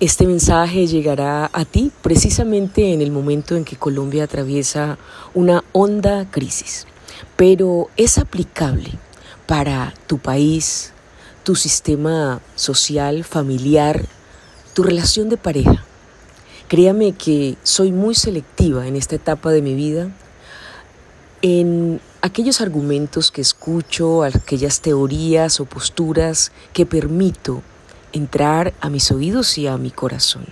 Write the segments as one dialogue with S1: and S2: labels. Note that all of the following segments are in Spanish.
S1: Este mensaje llegará a ti precisamente en el momento en que Colombia atraviesa una honda crisis, pero es aplicable para tu país, tu sistema social, familiar, tu relación de pareja. Créame que soy muy selectiva en esta etapa de mi vida en aquellos argumentos que escucho, aquellas teorías o posturas que permito entrar a mis oídos y a mi corazón.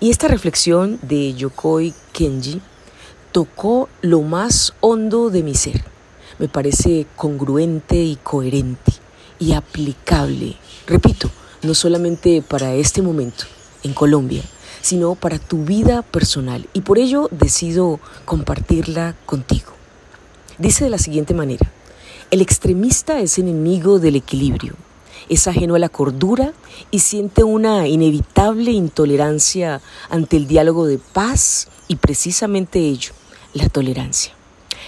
S1: Y esta reflexión de Yokoi Kenji tocó lo más hondo de mi ser. Me parece congruente y coherente y aplicable, repito, no solamente para este momento en Colombia, sino para tu vida personal. Y por ello decido compartirla contigo. Dice de la siguiente manera, el extremista es enemigo del equilibrio es ajeno a la cordura y siente una inevitable intolerancia ante el diálogo de paz y precisamente ello, la tolerancia.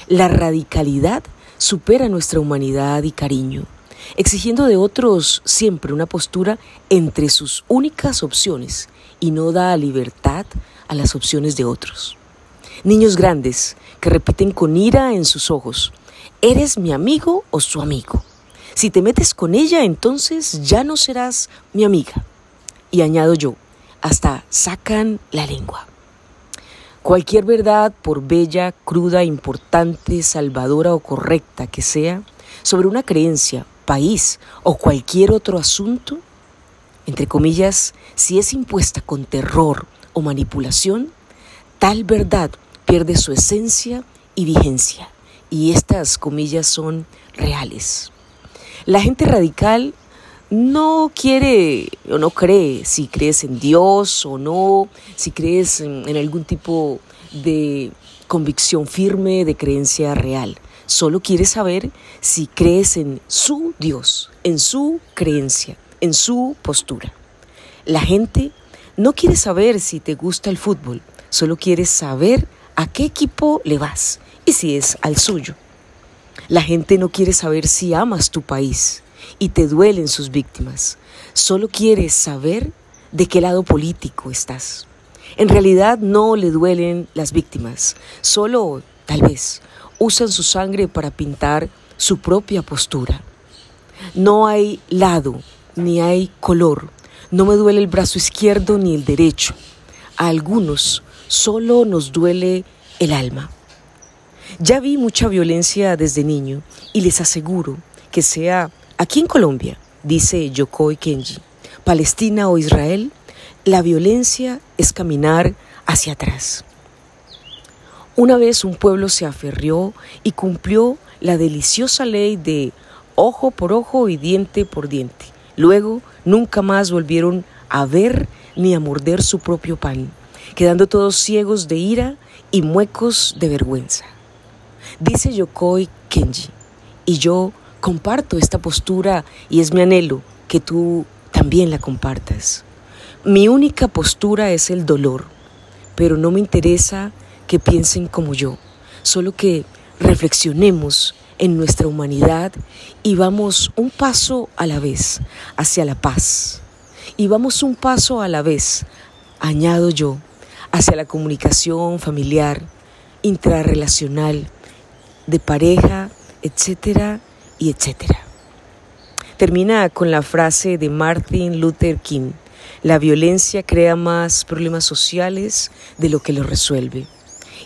S1: La radicalidad supera nuestra humanidad y cariño, exigiendo de otros siempre una postura entre sus únicas opciones y no da libertad a las opciones de otros. Niños grandes que repiten con ira en sus ojos, ¿eres mi amigo o su amigo? Si te metes con ella, entonces ya no serás mi amiga. Y añado yo, hasta sacan la lengua. Cualquier verdad, por bella, cruda, importante, salvadora o correcta que sea, sobre una creencia, país o cualquier otro asunto, entre comillas, si es impuesta con terror o manipulación, tal verdad pierde su esencia y vigencia. Y estas comillas son reales. La gente radical no quiere o no cree si crees en Dios o no, si crees en, algún tipo de convicción firme, de creencia real. Solo quiere saber si crees en su Dios, en su creencia, en su postura. La gente no quiere saber si te gusta el fútbol, solo quiere saber a qué equipo le vas y si es al suyo. La gente no quiere saber si amas tu país y te duelen sus víctimas. Solo quiere saber de qué lado político estás. En realidad no le duelen las víctimas, solo, tal vez, usan su sangre para pintar su propia postura. No hay lado, ni hay color. No me duele el brazo izquierdo ni el derecho. A algunos solo nos duele el alma. Ya vi mucha violencia desde niño y les aseguro que sea aquí en Colombia, dice Yokoi Kenji, Palestina o Israel, la violencia es caminar hacia atrás. Una vez un pueblo se aferrió y cumplió la deliciosa ley de ojo por ojo y diente por diente. Luego nunca más volvieron a ver ni a morder su propio pan, quedando todos ciegos de ira y muecos de vergüenza. Dice Yokoi Kenji, y yo comparto esta postura y es mi anhelo que tú también la compartas. Mi única postura es el dolor, pero no me interesa que piensen como yo, solo que reflexionemos en nuestra humanidad y vamos un paso a la vez hacia la paz. Y vamos un paso a la vez, añado yo, hacia la comunicación familiar, intrarrelacional, de pareja, etcétera y etcétera. Termina con la frase de Martin Luther King, la violencia crea más problemas sociales de lo que los resuelve.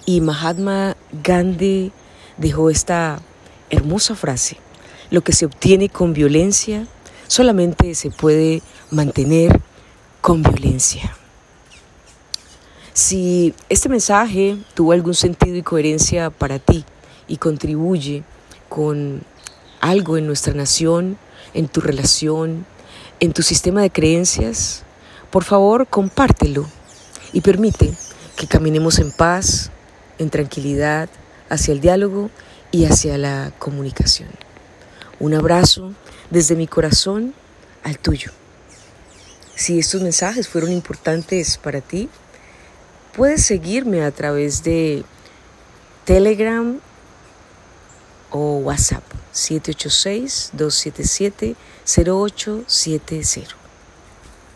S1: Y Mahatma Gandhi dejó esta hermosa frase, lo que se obtiene con violencia solamente se puede mantener con violencia. Si este mensaje tuvo algún sentido y coherencia para ti, y contribuye con algo en nuestra nación, en tu relación, en tu sistema de creencias, por favor compártelo y permite que caminemos en paz, en tranquilidad, hacia el diálogo y hacia la comunicación. Un abrazo desde mi corazón al tuyo. Si estos mensajes fueron importantes para ti, puedes seguirme a través de Telegram o WhatsApp 786-277-0870.